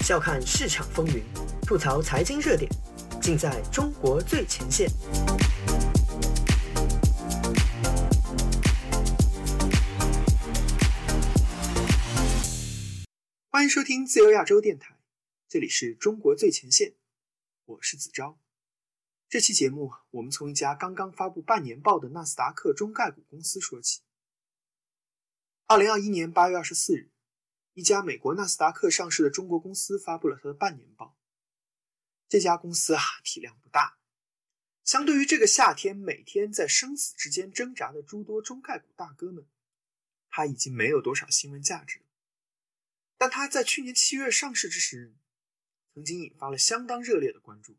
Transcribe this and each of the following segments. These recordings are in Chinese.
笑看市场风云，吐槽财经热点，尽在中国最前线。欢迎收听自由亚洲电台，这里是中国最前线，我是子昭。这期节目，我们从一家刚刚发布半年报的纳斯达克中概股公司说起。二零二一年八月二十四日。一家美国纳斯达克上市的中国公司发布了它的半年报。这家公司啊，体量不大，相对于这个夏天每天在生死之间挣扎的诸多中概股大哥们，它已经没有多少新闻价值。但它在去年七月上市之时，曾经引发了相当热烈的关注。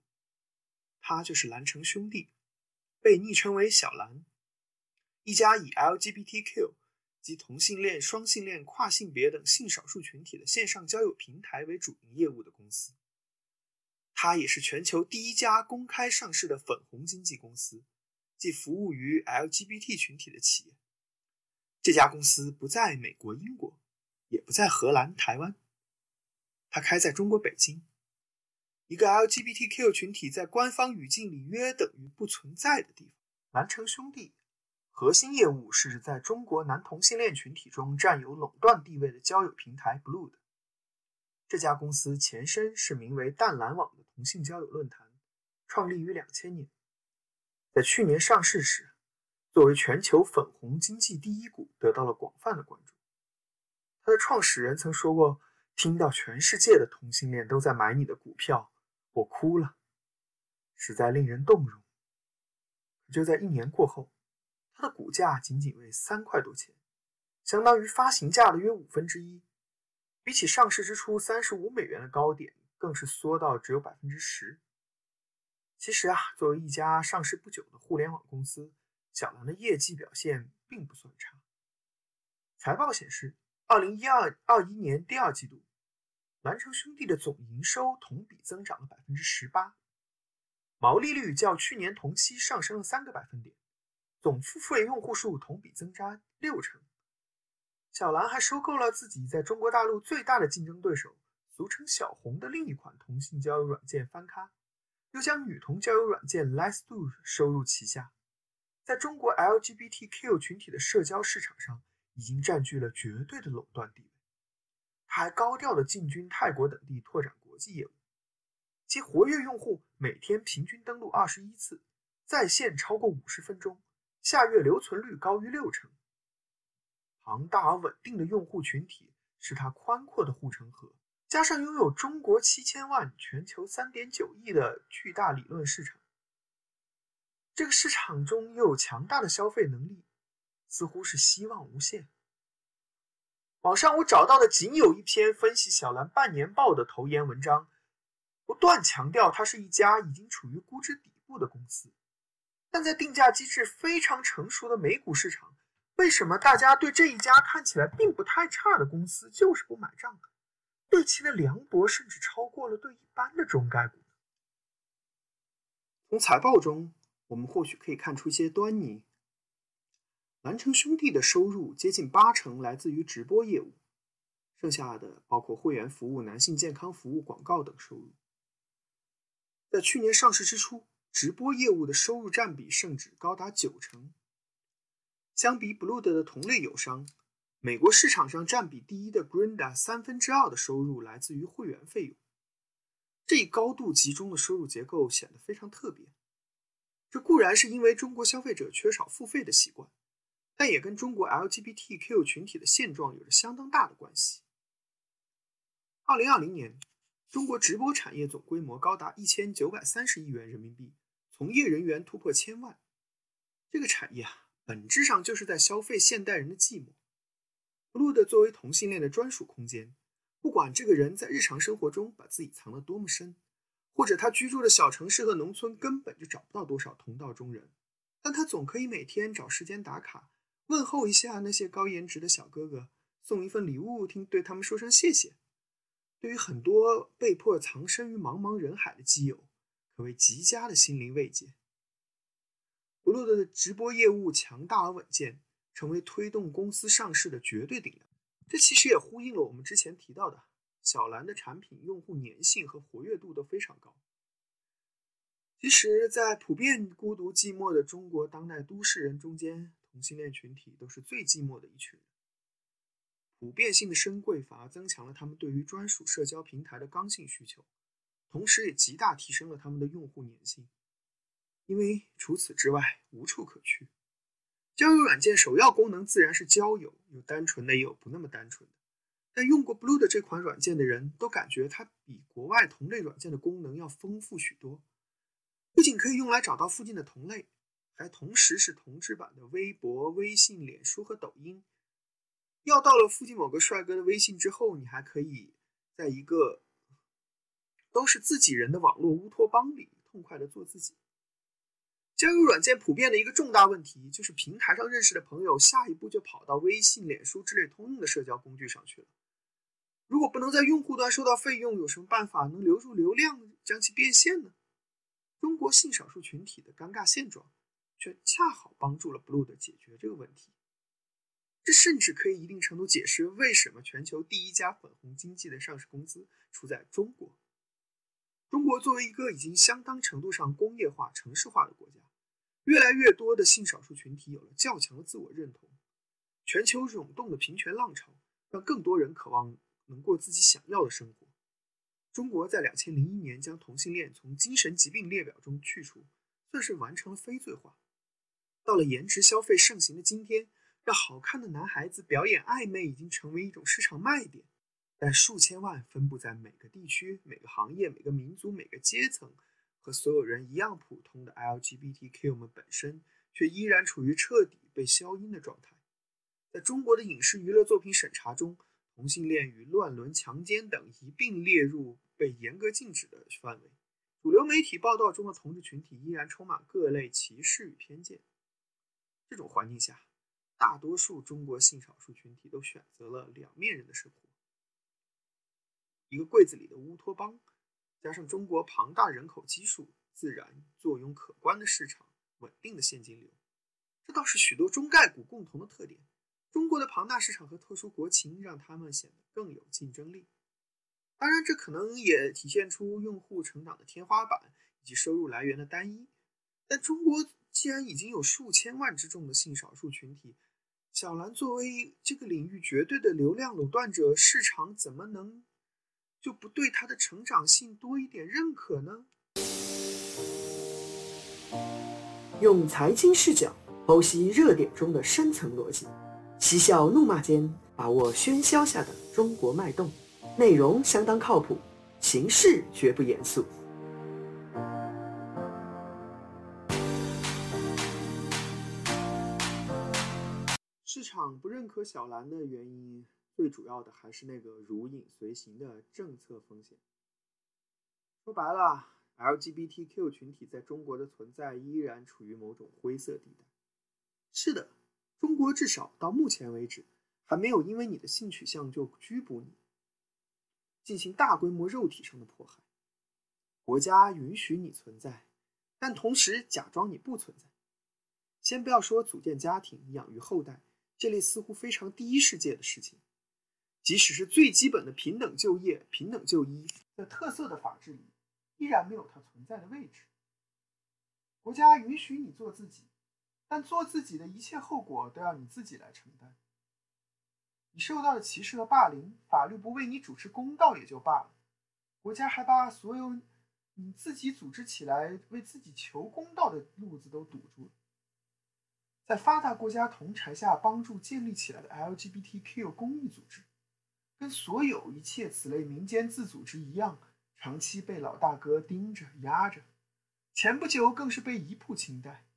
它就是蓝城兄弟，被昵称为小蓝，一家以 LGBTQ。及同性恋、双性恋、跨性别等性少数群体的线上交友平台为主营业务的公司，它也是全球第一家公开上市的粉红经济公司，即服务于 LGBT 群体的企业。这家公司不在美国、英国，也不在荷兰、台湾，它开在中国北京，一个 LGBTQ 群体在官方语境里约等于不存在的地方。蓝城兄弟。核心业务是指在中国男同性恋群体中占有垄断地位的交友平台 Blue 的。这家公司前身是名为淡蓝网的同性交友论坛，创立于两千年。在去年上市时，作为全球粉红经济第一股，得到了广泛的关注。它的创始人曾说过：“听到全世界的同性恋都在买你的股票，我哭了，实在令人动容。”就在一年过后。它的股价仅仅为三块多钱，相当于发行价的约五分之一。比起上市之初三十五美元的高点，更是缩到只有百分之十。其实啊，作为一家上市不久的互联网公司，小蓝的业绩表现并不算差。财报显示，二零一二二一年第二季度，蓝城兄弟的总营收同比增长了百分之十八，毛利率较去年同期上升了三个百分点。总付费用户数同比增加六成。小蓝还收购了自己在中国大陆最大的竞争对手，俗称“小红”的另一款同性交友软件翻咖，又将女同交友软件 Let's Do 收入旗下，在中国 LGBTQ 群体的社交市场上已经占据了绝对的垄断地位。他还高调的进军泰国等地拓展国际业务，其活跃用户每天平均登录二十一次，在线超过五十分钟。下月留存率高于六成，庞大而稳定的用户群体是它宽阔的护城河，加上拥有中国七千万、全球三点九亿的巨大理论市场，这个市场中又有强大的消费能力，似乎是希望无限。网上我找到的仅有一篇分析小蓝半年报的投研文章，不断强调它是一家已经处于估值底部的公司。但在定价机制非常成熟的美股市场，为什么大家对这一家看起来并不太差的公司就是不买账？对其的凉薄甚至超过了对一般的中概股。从财报中，我们或许可以看出一些端倪。蓝城兄弟的收入接近八成来自于直播业务，剩下的包括会员服务、男性健康服务、广告等收入。在去年上市之初。直播业务的收入占比甚至高达九成。相比 Blue 的同类友商，美国市场上占比第一的 Grinda 三分之二的收入来自于会员费用。这一高度集中的收入结构显得非常特别。这固然是因为中国消费者缺少付费的习惯，但也跟中国 LGBTQ 群体的现状有着相当大的关系。二零二零年，中国直播产业总规模高达一千九百三十亿元人民币。从业人员突破千万，这个产业啊，本质上就是在消费现代人的寂寞。Blue 作为同性恋的专属空间，不管这个人在日常生活中把自己藏得多么深，或者他居住的小城市和农村根本就找不到多少同道中人，但他总可以每天找时间打卡，问候一下那些高颜值的小哥哥，送一份礼物，听对他们说声谢谢。对于很多被迫藏身于茫茫人海的基友。为极佳的心灵慰藉。Blue 的直播业务强大而稳健，成为推动公司上市的绝对顶量。这其实也呼应了我们之前提到的，小蓝的产品用户粘性和活跃度都非常高。其实，在普遍孤独寂寞的中国当代都市人中间，同性恋群体都是最寂寞的一群。普遍性的深贵反而增强了他们对于专属社交平台的刚性需求，同时也极大提升了他们的用户粘性。因为除此之外无处可去。交友软件首要功能自然是交友，有单纯的，也有不那么单纯的。但用过 Blue 的这款软件的人都感觉它比国外同类软件的功能要丰富许多。不仅可以用来找到附近的同类，还同时是同质版的微博、微信、脸书和抖音。要到了附近某个帅哥的微信之后，你还可以在一个都是自己人的网络乌托邦里痛快的做自己。交友软件普遍的一个重大问题就是，平台上认识的朋友下一步就跑到微信、脸书之类通用的社交工具上去了。如果不能在用户端收到费用，有什么办法能留住流量，将其变现呢？中国性少数群体的尴尬现状，却恰好帮助了 Blue 的解决这个问题。这甚至可以一定程度解释为什么全球第一家粉红经济的上市公司处在中国。中国作为一个已经相当程度上工业化、城市化的国家。越来越多的性少数群体有了较强的自我认同，全球涌动的平权浪潮让更多人渴望能过自己想要的生活。中国在两千零一年将同性恋从精神疾病列表中去除，算是完成了非罪化。到了颜值消费盛行的今天，让好看的男孩子表演暧昧已经成为一种市场卖点。但数千万分布在每个地区、每个行业、每个民族、每个阶层。和所有人一样普通的 LGBTQ 们本身，却依然处于彻底被消音的状态。在中国的影视娱乐作品审查中，同性恋与乱伦、强奸等一并列入被严格禁止的范围。主流媒体报道中的同志群体依然充满各类歧视与偏见。这种环境下，大多数中国性少数群体都选择了两面人的生活，一个柜子里的乌托邦。加上中国庞大人口基数，自然坐拥可观的市场，稳定的现金流，这倒是许多中概股共同的特点。中国的庞大市场和特殊国情，让他们显得更有竞争力。当然，这可能也体现出用户成长的天花板以及收入来源的单一。但中国既然已经有数千万之众的性少数群体，小蓝作为这个领域绝对的流量垄断者，市场怎么能？就不对他的成长性多一点认可呢？用财经视角剖析热点中的深层逻辑，嬉笑怒骂间把握喧嚣下的中国脉动。内容相当靠谱，形式绝不严肃。市场不认可小蓝的原因。最主要的还是那个如影随形的政策风险。说白了，LGBTQ 群体在中国的存在依然处于某种灰色地带。是的，中国至少到目前为止还没有因为你的性取向就拘捕你，进行大规模肉体上的迫害。国家允许你存在，但同时假装你不存在。先不要说组建家庭、养育后代这类似乎非常第一世界的事情。即使是最基本的平等就业、平等就医的特色的法治里，依然没有它存在的位置。国家允许你做自己，但做自己的一切后果都要你自己来承担。你受到的歧视和霸凌，法律不为你主持公道也就罢了，国家还把所有你自己组织起来为自己求公道的路子都堵住了。在发达国家同柴下帮助建立起来的 LGBTQ 公益组织。跟所有一切此类民间自组织一样，长期被老大哥盯着压着，前不久更是被一步清代。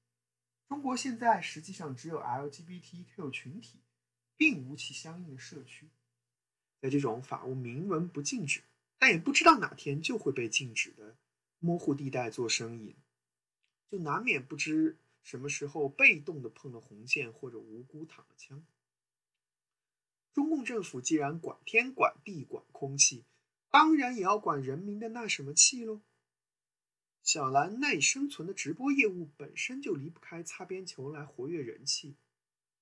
中国现在实际上只有 LGBTQ 群体，并无其相应的社区。在这种法务明文不禁止，但也不知道哪天就会被禁止的模糊地带做生意，就难免不知什么时候被动的碰了红线，或者无辜躺了枪。中共政府既然管天管地管空气，当然也要管人民的那什么气喽。小兰赖以生存的直播业务本身就离不开擦边球来活跃人气，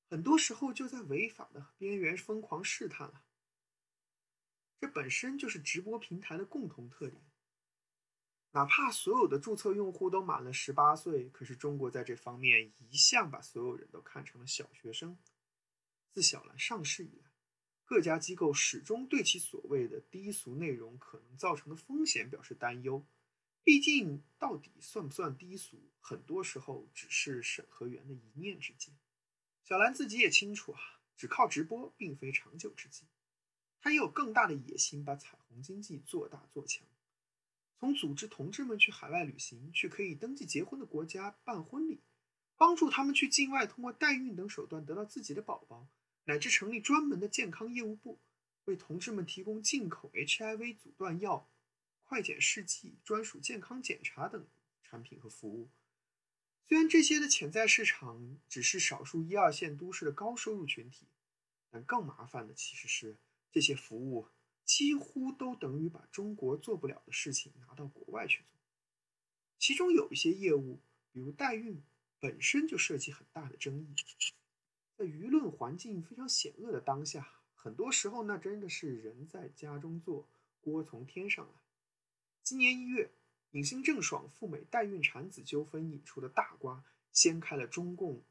很多时候就在违法的边缘疯狂试探了。这本身就是直播平台的共同特点。哪怕所有的注册用户都满了十八岁，可是中国在这方面一向把所有人都看成了小学生。自小兰上市以来，各家机构始终对其所谓的低俗内容可能造成的风险表示担忧。毕竟，到底算不算低俗，很多时候只是审核员的一念之间。小兰自己也清楚啊，只靠直播并非长久之计。她也有更大的野心，把彩虹经济做大做强。从组织同志们去海外旅行，去可以登记结婚的国家办婚礼，帮助他们去境外通过代孕等手段得到自己的宝宝，乃至成立专门的健康业务部，为同志们提供进口 HIV 阻断药、快检试剂、专属健康检查等产品和服务。虽然这些的潜在市场只是少数一二线都市的高收入群体，但更麻烦的其实是这些服务。几乎都等于把中国做不了的事情拿到国外去做，其中有一些业务，比如代孕，本身就涉及很大的争议。在舆论环境非常险恶的当下，很多时候那真的是人在家中坐，锅从天上来。今年一月，影星郑爽赴美代孕产子纠纷引出的大瓜，掀开了中共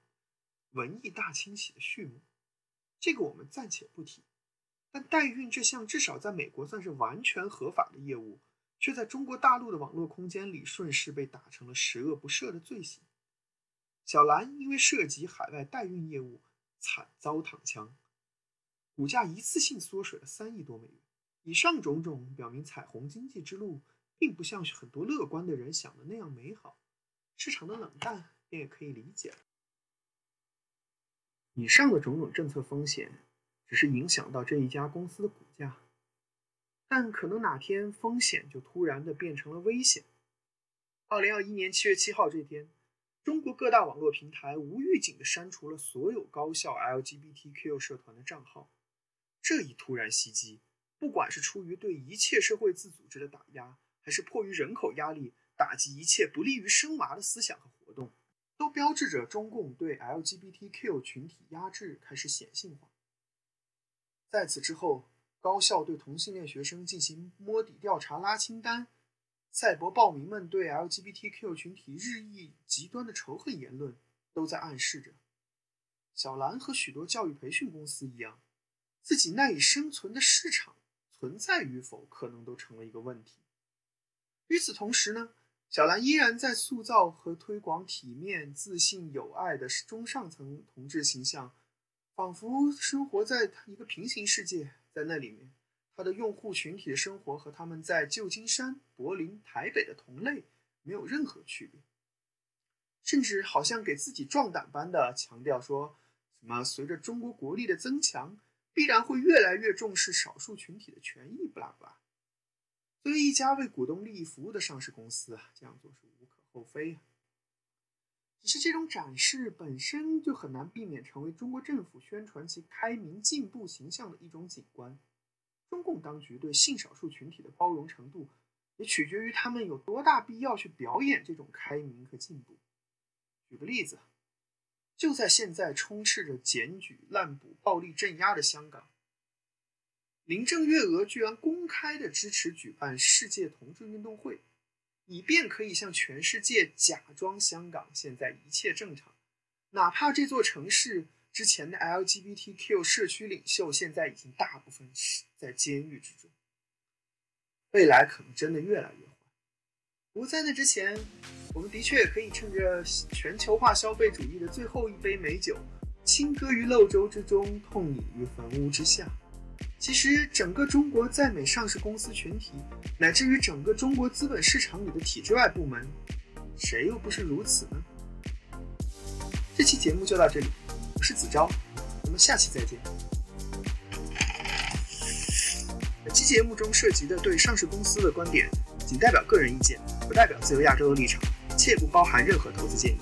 文艺大清洗的序幕。这个我们暂且不提。但代孕这项至少在美国算是完全合法的业务，却在中国大陆的网络空间里顺势被打成了十恶不赦的罪行。小兰因为涉及海外代孕业务，惨遭躺枪，股价一次性缩水了三亿多美元。以上种种表明，彩虹经济之路并不像是很多乐观的人想的那样美好。市场的冷淡便也可以理解。以上的种种政策风险。只是影响到这一家公司的股价，但可能哪天风险就突然的变成了危险。二零二一年七月七号这天，中国各大网络平台无预警的删除了所有高校 LGBTQ 社团的账号。这一突然袭击，不管是出于对一切社会自组织的打压，还是迫于人口压力打击一切不利于生娃的思想和活动，都标志着中共对 LGBTQ 群体压制开始显性化。在此之后，高校对同性恋学生进行摸底调查、拉清单；赛博暴民们对 LGBTQ 群体日益极端的仇恨言论，都在暗示着，小兰和许多教育培训公司一样，自己赖以生存的市场存在与否，可能都成了一个问题。与此同时呢，小兰依然在塑造和推广体面、自信、友爱的中上层同志形象。仿佛生活在一个平行世界，在那里面，他的用户群体的生活和他们在旧金山、柏林、台北的同类没有任何区别，甚至好像给自己壮胆般的强调说：“什么随着中国国力的增强，必然会越来越重视少数群体的权益。”不拉不拉。作为一家为股东利益服务的上市公司啊，这样做是无可厚非啊。只是这种展示本身就很难避免成为中国政府宣传其开明进步形象的一种景观。中共当局对性少数群体的包容程度，也取决于他们有多大必要去表演这种开明和进步。举个例子，就在现在充斥着检举、滥捕、暴力镇压的香港，林郑月娥居然公开的支持举办世界同志运动会。以便可以向全世界假装香港现在一切正常，哪怕这座城市之前的 LGBTQ 社区领袖现在已经大部分是在监狱之中，未来可能真的越来越坏。不过在那之前，我们的确也可以趁着全球化消费主义的最后一杯美酒，轻歌于漏舟之中，痛饮于坟屋之下。其实，整个中国在美上市公司群体，乃至于整个中国资本市场里的体制外部门，谁又不是如此呢？这期节目就到这里，我是子昭，我们下期再见。本期节目中涉及的对上市公司的观点，仅代表个人意见，不代表自由亚洲的立场，切不包含任何投资建议。